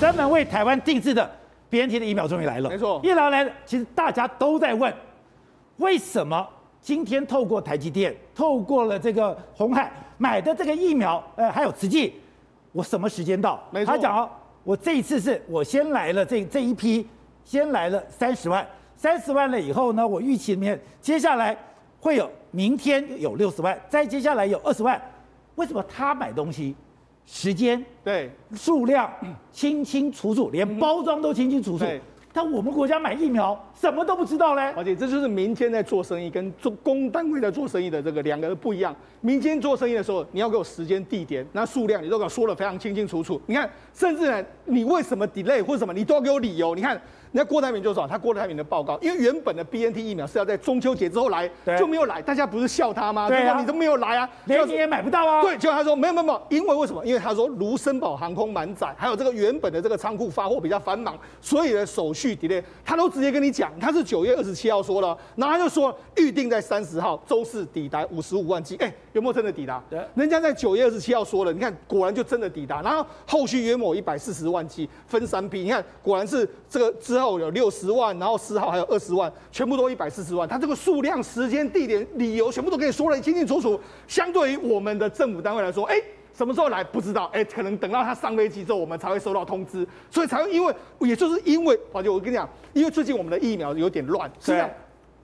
专门为台湾定制的 BNT 的疫苗终于来了。没错，疫苗来了，其实大家都在问，为什么今天透过台积电，透过了这个红海买的这个疫苗，呃，还有慈济，我什么时间到？没错，他讲哦，我这一次是我先来了这这一批，先来了三十万，三十万了以后呢，我预期里面接下来会有明天有六十万，再接下来有二十万，为什么他买东西？时间对数量清清楚楚，连包装都清清楚楚。但我们国家买疫苗什么都不知道嘞。而且这就是民间在做生意跟做公单位在做生意的这个两个不一样。民间做生意的时候，你要给我时间、地点，那数量你都给我说的非常清清楚楚。你看，甚至呢，你为什么 delay 或者什么，你都要给我理由。你看。那郭台铭就说，他郭台铭的报告，因为原本的 BNT 疫苗是要在中秋节之后来，就没有来，大家不是笑他吗？对啊，你都没有来啊，连你也买不到啊。对，结果他说没有没有没有，因为为什么？因为他说卢森堡航空满载，还有这个原本的这个仓库发货比较繁忙，所以呢手续 delay，他都直接跟你讲，他是九月二十七号说了，然后他就说预定在三十号周四抵达五十五万剂，哎，有没有真的抵达？对，人家在九月二十七号说了，你看果然就真的抵达，然后后续约莫一百四十万剂分三批，你看果然是这个之后有六十万。然后十号还有二十万，全部都一百四十万。他这个数量、时间、地点、理由，全部都给你说了清清楚楚。相对于我们的政府单位来说，哎，什么时候来不知道，哎，可能等到他上飞机之后，我们才会收到通知。所以才会因为，也就是因为，宝杰，我跟你讲，因为最近我们的疫苗有点乱，是这样。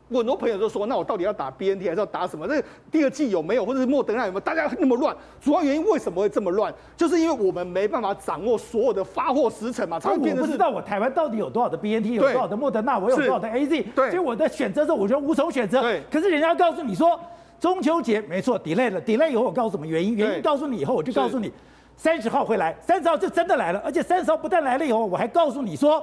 我很多朋友都说，那我到底要打 BNT 还是要打什么？这第二季有没有，或者是莫德纳有没有？大家那么乱，主要原因为什么会这么乱？就是因为我们没办法掌握所有的发货时程嘛，才会变成。我不知道我台湾到底有多少的 BNT，有多少的莫德纳，我有多少的 AZ，所以我的选择的时候，我觉得无从选择。可是人家告诉你说中秋节没错，delay 了，delay 以后我告诉什么原因？原因告诉你以后，我就告诉你三十号会来，三十号就真的来了，而且三十号不但来了以后，我还告诉你说。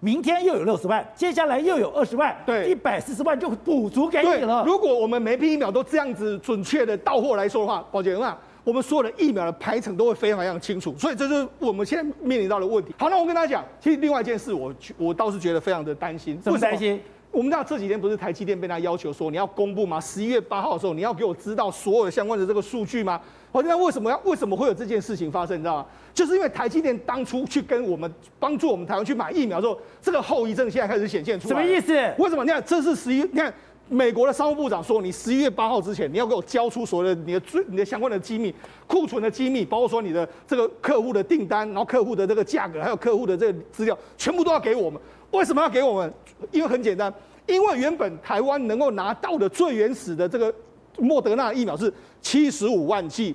明天又有六十万，接下来又有二十万，对，一百四十万就补足给你了。如果我们每批疫苗都这样子准确的到货来说的话，宝杰啊，我们所有的疫苗的排程都会非常非常清楚。所以这是我们现在面临到的问题。好，那我跟大家讲，其实另外一件事我，我我倒是觉得非常的担心。什么担心？我们知道这几天不是台积电被他要求说你要公布吗？十一月八号的时候你要给我知道所有的相关的这个数据吗？好，那为什么要为什么会有这件事情发生？你知道吗？就是因为台积电当初去跟我们帮助我们台湾去买疫苗之后，这个后遗症现在开始显现出来。什么意思？为什么？你看，这是十一，你看美国的商务部长说，你十一月八号之前你要给我交出所有的你的最你的相关的机密、库存的机密，包括说你的这个客户的订单，然后客户的这个价格，还有客户的这个资料，全部都要给我们。为什么要给我们？因为很简单，因为原本台湾能够拿到的最原始的这个莫德纳疫苗是七十五万剂。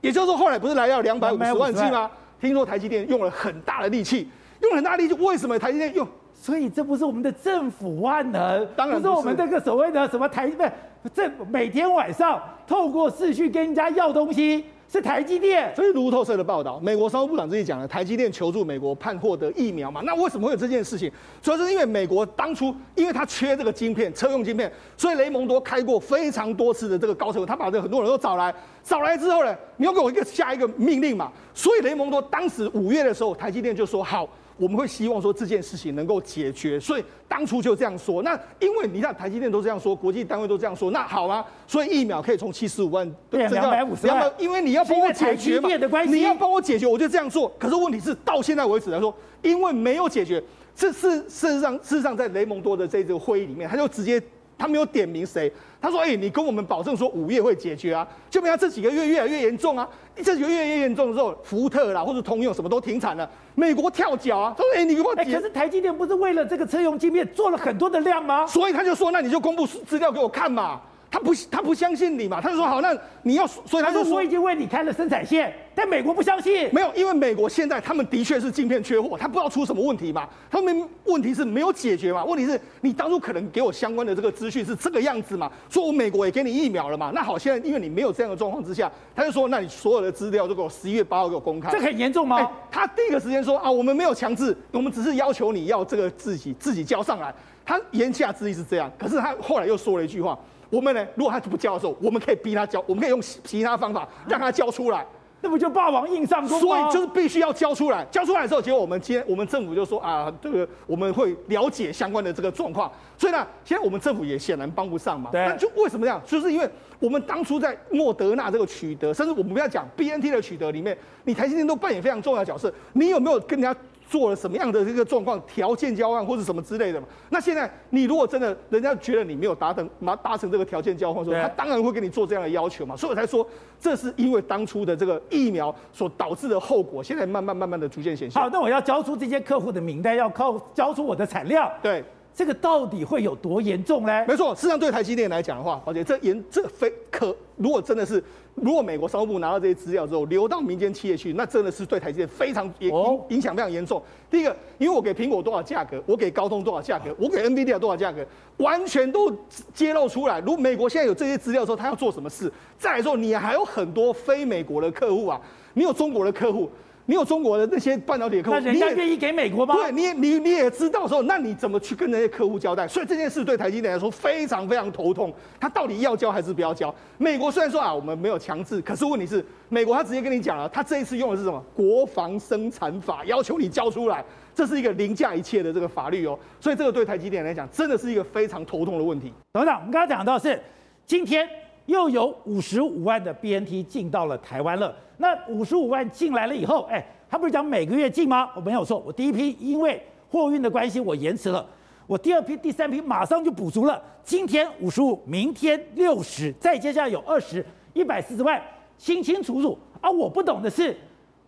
也就是说，后来不是来到两百五十万剂吗？听说台积电用了很大的力气，用了很大的力气，为什么台积电用？所以这不是我们的政府万能，当然不是，不是我们这个所谓的什么台不是，这每天晚上透过视讯跟人家要东西。是台积电，这是路透社的报道，美国商务部长自己讲了，台积电求助美国判获得疫苗嘛？那为什么会有这件事情？主要是因为美国当初因为他缺这个晶片，车用晶片，所以雷蒙多开过非常多次的这个高层，他把这很多人都找来，找来之后呢，你要给我一个下一个命令嘛？所以雷蒙多当时五月的时候，台积电就说好。我们会希望说这件事情能够解决，所以当初就这样说。那因为你看台积电都这样说，国际单位都这样说，那好啊？所以疫苗可以从七十五万对两百五十万，因为你要帮我解决嘛，你要帮我解决，我就这样做。可是问题是到现在为止来说，因为没有解决，这是事实上事实上在雷蒙多的这个会议里面，他就直接。他没有点名谁，他说：“哎、欸，你跟我们保证说五月会解决啊，就没想这几个月越来越严重啊，这几个月越严重的时候，福特啦或者通用什么都停产了，美国跳脚啊，他说：哎、欸，你给我解。可是台积电不是为了这个车用晶片做了很多的量吗？所以他就说，那你就公布资料给我看嘛。”他不，他不相信你嘛？他就说好，那你要，所以他就说，我已经为你开了生产线，但美国不相信。没有，因为美国现在他们的确是晶片缺货，他不知道出什么问题嘛。他们问题是没有解决嘛？问题是你当初可能给我相关的这个资讯是这个样子嘛？说我美国也给你疫苗了嘛？那好，现在因为你没有这样的状况之下，他就说，那你所有的资料都给我十一月八号给我公开。这很严重吗？欸，他第一个时间说啊，我们没有强制，我们只是要求你要这个自己自己交上来。他言下之意是这样，可是他后来又说了一句话。我们呢？如果他不交的时候，我们可以逼他交，我们可以用其他方法让他交出来。那不就霸王硬上弓吗？所以就是必须要交出来，交出来之后，结果我们今天我们政府就说啊，这个我们会了解相关的这个状况。所以呢，现在我们政府也显然帮不上嘛。对。那就为什么这样？就是因为我们当初在莫德纳这个取得，甚至我们不要讲 BNT 的取得里面，你台积电都扮演非常重要的角色。你有没有跟人家？做了什么样的这个状况，条件交换或者什么之类的嘛？那现在你如果真的人家觉得你没有达成，达达成这个条件交换，说他当然会给你做这样的要求嘛。所以我才说，这是因为当初的这个疫苗所导致的后果，现在慢慢慢慢的逐渐显现。好，那我要交出这些客户的名单，要靠交出我的产量。对，这个到底会有多严重呢？没错，事实上对台积电来讲的话，而且这严这非可，如果真的是。如果美国商务部拿到这些资料之后，流到民间企业去，那真的是对台积电非常影影响非常严重。第一个，因为我给苹果多少价格，我给高通多少价格，我给 NVIDIA 多少价格，完全都揭露出来。如果美国现在有这些资料之后，他要做什么事？再来说，你还有很多非美国的客户啊，你有中国的客户。你有中国的那些半导体客户，那人家愿意给美国吗？对，你也你你也知道说，那你怎么去跟那些客户交代？所以这件事对台积电来说非常非常头痛。他到底要交还是不要交？美国虽然说啊，我们没有强制，可是问题是，美国他直接跟你讲了，他这一次用的是什么？国防生产法，要求你交出来，这是一个凌驾一切的这个法律哦。所以这个对台积电来讲，真的是一个非常头痛的问题。董事长，我们刚刚讲到是今天。又有五十五万的 BNT 进到了台湾了。那五十五万进来了以后，哎，他不是讲每个月进吗？我没有错，我第一批因为货运的关系我延迟了，我第二批、第三批马上就补足了。今天五十五，明天六十，再接下来有二十，一百四十万，清清楚楚。啊，我不懂的是，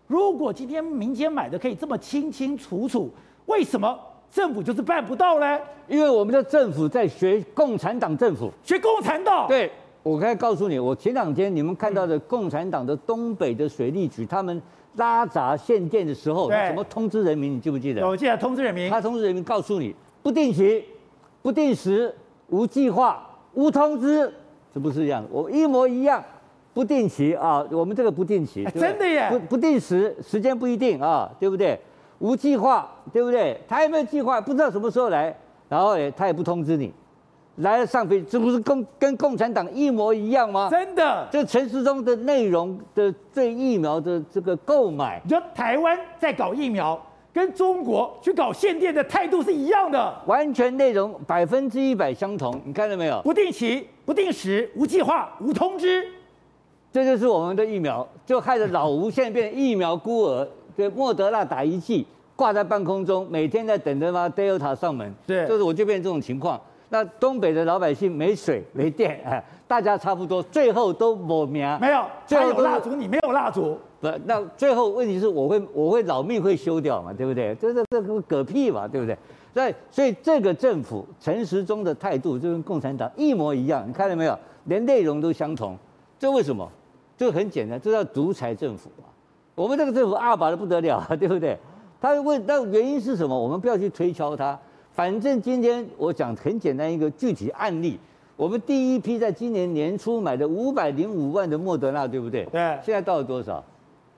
如果今天民间买的可以这么清清楚楚，为什么政府就是办不到呢？因为我们的政府在学共产党政府，学共产党，对。我可以告诉你，我前两天你们看到的共产党的东北的水利局，他们拉闸限电的时候，怎么通知人民？你记不记得？我记得通知人民。他通知人民，告诉你不定期、不定时、无计划、无通知，是不是这样？我一模一样，不定期啊，我们这个不定期，欸、真的耶，不不定时，时间不一定啊，对不对？无计划，对不对？他有没有计划？不知道什么时候来，然后诶，他也不通知你。来了上飞机，这不是跟跟共产党一模一样吗？真的，这陈时中的内容的对疫苗的这个购买，你说台湾在搞疫苗，跟中国去搞限电的态度是一样的，完全内容百分之一百相同。你看到没有？不定期、不定时、无计划、无通知，这就是我们的疫苗，就害得老吴现在变成疫苗孤儿。对，莫德纳打一剂挂在半空中，每天在等着嘛，Delta 上门，对，就是我就变成这种情况。那东北的老百姓没水没电，哎，大家差不多，最后都没命。没有，最后有蜡烛，你没有蜡烛。不，那最后问题是我会我会老命会修掉嘛，对不对？这这这个嗝屁嘛，对不对？所以所以这个政府陈时中的态度就跟共产党一模一样，你看到没有？连内容都相同，这为什么？这个很简单，这叫独裁政府嘛。我们这个政府二把的不得了，对不对？他问那原因是什么？我们不要去推敲它。反正今天我讲很简单一个具体案例，我们第一批在今年年初买的五百零五万的莫德纳，对不对？对。现在到了多少？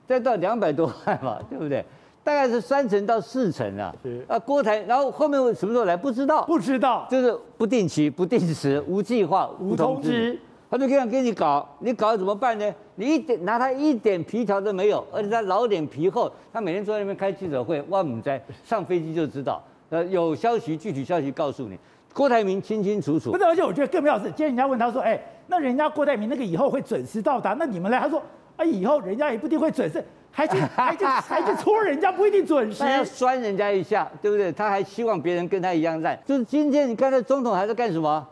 再到两百多万嘛，对不对？大概是三成到四成啊。是。啊，郭台，然后后面什么时候来？不知道。不知道。就是不定期、不定时、无计划、无通知。他就这样给你搞，你搞怎么办呢？你一点拿他一点皮条都没有，而且他老脸皮厚，他每天坐在那边开记者会，哇姆哉，上飞机就知道。呃，有消息，具体消息告诉你，郭台铭清清楚楚。不是，而且我觉得更妙的是，今天人家问他说，哎，那人家郭台铭那个以后会准时到达，那你们呢？他说，啊，以后人家也不一定会准时，还去 还去还去戳人家不一定准时，要酸人家一下，对不对？他还希望别人跟他一样在。就是今天你看，那总统还在干什么？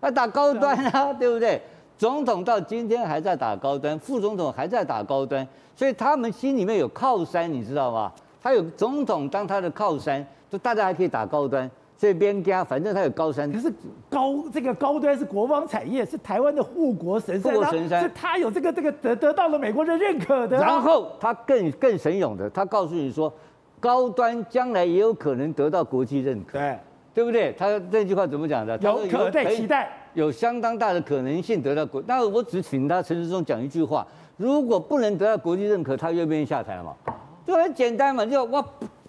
他打高端啊，对不对？总统到今天还在打高端，副总统还在打高端，所以他们心里面有靠山，你知道吗？他有总统当他的靠山。就大家还可以打高端，这边家反正他有高山。可是高这个高端是国防产业，是台湾的护国神山。护国神山是他有这个这个得得到了美国的认可的。然后他更更神勇的，他告诉你说，高端将来也有可能得到国际认可。对，对不对？他这句话怎么讲的？有可待期待，有相当大的可能性得到国。那我只请他陈时中讲一句话：如果不能得到国际认可，他愿不愿意下台嘛？就很简单嘛，就我。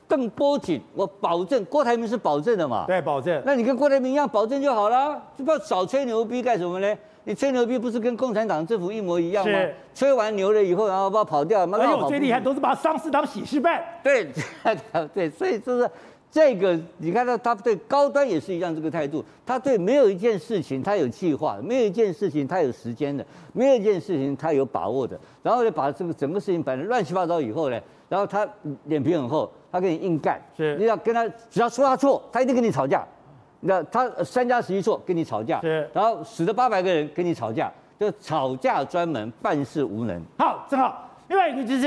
更波紧，我保证，郭台铭是保证的嘛？对，保证。那你跟郭台铭一样保证就好了，就不要少吹牛逼干什么呢？你吹牛逼不是跟共产党政府一模一样吗？吹完牛了以后，然后把它跑掉，而且我最厉害都是把丧事当喜事办。对，对，所以就是这个，你看到他对高端也是一样这个态度，他对没有一件事情他有计划，没有一件事情他有时间的，没有一件事情他有把握的，然后呢把这个整个事情摆得乱七八糟以后呢，然后他脸皮很厚，他跟你硬干，是，你要跟他只要说他错，他一定跟你吵架。那他三加十一错跟你吵架，是，然后死了八百个人跟你吵架，就吵架专门办事无能。好，正好。另外一个就是，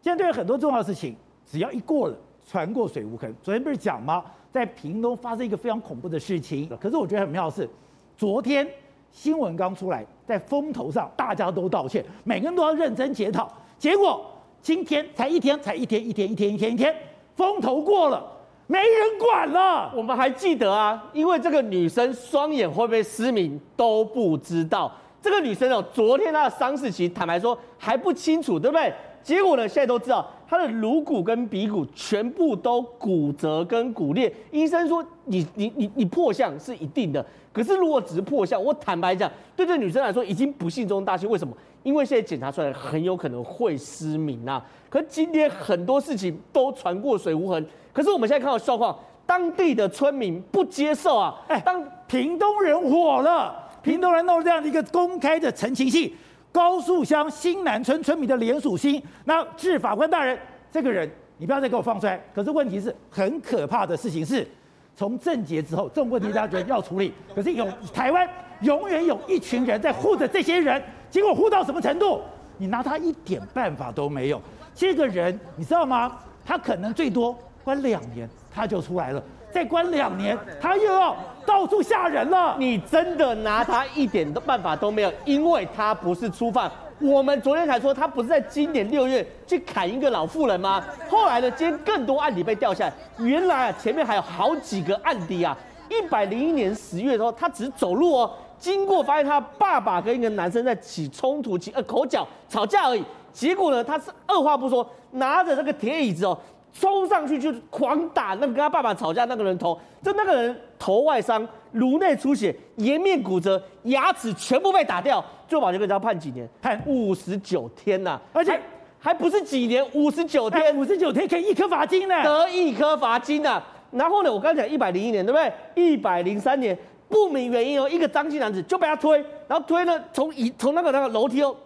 现在对于很多重要的事情，只要一过了，船过水无痕。昨天不是讲吗？在屏东发生一个非常恐怖的事情。可是我觉得很妙的是，昨天新闻刚出来，在风头上大家都道歉，每个人都要认真检讨。结果今天才一天，才一天，一天，一天，一天，一天，风头过了。没人管了，我们还记得啊，因为这个女生双眼会不会失明都不知道。这个女生哦，昨天她的伤势其实坦白说还不清楚，对不对？结果呢，现在都知道他的颅骨跟鼻骨全部都骨折跟骨裂。医生说你你你你破相是一定的，可是如果只是破相，我坦白讲，对这女生来说已经不幸中大幸。为什么？因为现在检查出来很有可能会失明啊。可今天很多事情都传过水无痕。可是我们现在看到状况，当地的村民不接受啊！哎，当屏东人火了，屏东人弄这样的一个公开的陈情信，高树乡新南村村民的连署信，那致法官大人，这个人你不要再给我放出来。可是问题是很可怕的事情是，从政结之后，这种问题大家觉得要处理，可是有台湾永远有一群人在护着这些人，结果护到什么程度？你拿他一点办法都没有。这个人你知道吗？他可能最多。关两年他就出来了，再关两年他又要到处吓人了。你真的拿他一点的办法都没有，因为他不是初犯。我们昨天才说他不是在今年六月去砍一个老妇人吗？后来呢，今天更多案底被掉下来。原来啊，前面还有好几个案底啊。一百零一年十月的时候，他只是走路哦，经过发现他爸爸跟一个男生在起冲突，起呃口角吵架而已。结果呢，他是二话不说，拿着这个铁椅子哦。冲上去就狂打那个跟他爸爸吵架那个人头，就那个人头外伤、颅内出血、颜面骨折、牙齿全部被打掉，最后把这个人要判几年？判五十九天呐、啊！而且还，还不是几年，五十九天，五十九天可以一颗罚金呢，得一颗罚金呐！然后呢，我刚才讲一百零一年，对不对？一百零三年不明原因哦，一个张姓男子就被他推，然后推呢从一从那个那个楼梯哦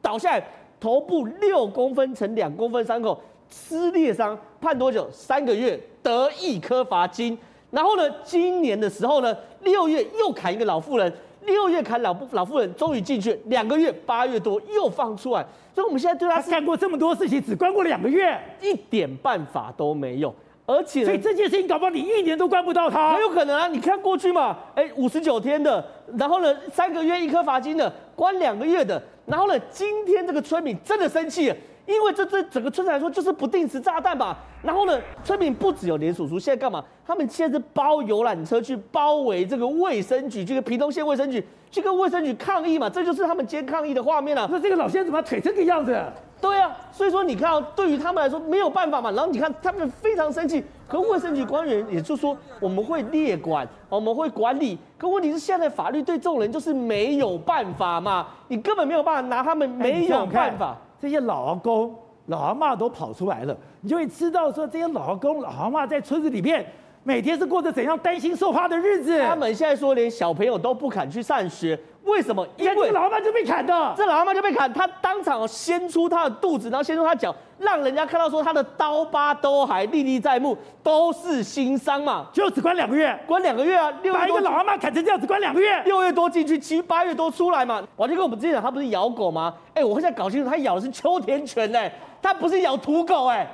倒下来，头部六公分乘两公分伤口。撕裂伤判多久？三个月，得一颗罚金。然后呢，今年的时候呢，六月又砍一个老妇人，六月砍老老妇人，终于进去，两个月，八月多又放出来。所以我们现在对他干过这么多事情，只关过两个月，一点办法都没有。而且，所以这件事情搞不好你一年都关不到他，很有可能啊。你看过去嘛，哎，五十九天的，然后呢，三个月一颗罚金的，关两个月的，然后呢，今天这个村民真的生气了。因为这这整个村子来说就是不定时炸弹吧，然后呢，村民不只有连署书，现在干嘛？他们现在是包游览车去包围这个卫生局，这个屏东县卫生局去跟卫生局抗议嘛，这就是他们今天抗议的画面了。那这个老先生怎么腿这个样子？对啊，所以说你看，对于他们来说没有办法嘛。然后你看他们非常生气，可卫生局官员也就说我们会列管，我们会管理。可问题是现在法律对这种人就是没有办法嘛，你根本没有办法拿他们没有办法。这些老阿公、老阿妈都跑出来了，你就会知道说，这些老阿公、老阿妈在村子里面每天是过着怎样担心受怕的日子。他们现在说连小朋友都不敢去上学。为什么？因为老阿妈就被砍的，这老阿妈就被砍，他当场掀出他的肚子，然后掀出他脚，让人家看到说他的刀疤都还历历在目，都是新伤嘛。就只关两个月，关两个月啊！把一个老阿妈砍成这样子，关两个月，六月多进去，七八月多出来嘛。我就跟我们之前讲，他不是咬狗吗？哎，我现在搞清楚，他咬的是秋田犬哎，他不是咬土狗哎，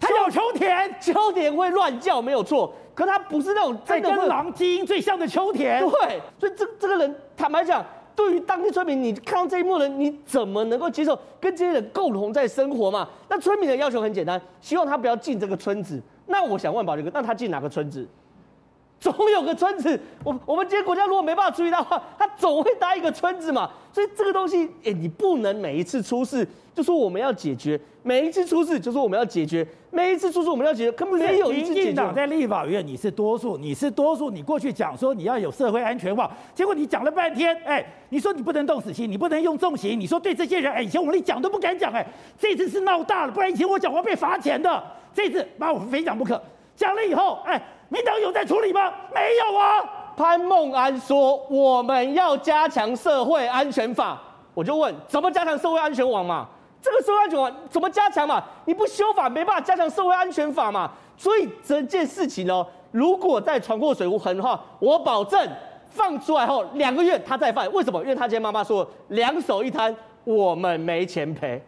他咬秋田，秋田会乱叫没有错，可他不是那种真的跟狼基因最像的秋田。对，所以这这个人坦白讲。对于当地村民，你看到这一幕人，你怎么能够接受跟这些人共同在生活嘛？那村民的要求很简单，希望他不要进这个村子。那我想问宝杰哥，那他进哪个村子？总有个村子，我我们今天国家如果没办法处理的话，他总会搭一个村子嘛。所以这个东西，哎、欸，你不能每一次出事就说我们要解决，每一次出事就说我们要解决，每一次出事我们要解决，根本没有一次解决。民进党在立法院你是多数，你是多数，你过去讲说你要有社会安全网，结果你讲了半天，哎、欸，你说你不能动死刑，你不能用重刑，你说对这些人，哎、欸，以前我们连讲都不敢讲，哎，这次是闹大了，不然以前我讲话被罚钱的，这次把我非讲不可。讲了以后，哎、民党有在处理吗？没有啊。潘孟安说我们要加强社会安全法，我就问怎么加强社会安全网嘛？这个社会安全网怎么加强嘛？你不修法没办法加强社会安全法嘛？所以这件事情呢，如果再传过水无痕的话，我保证放出来后两个月他再犯。为什么？因为他今天妈妈说两手一摊，我们没钱赔。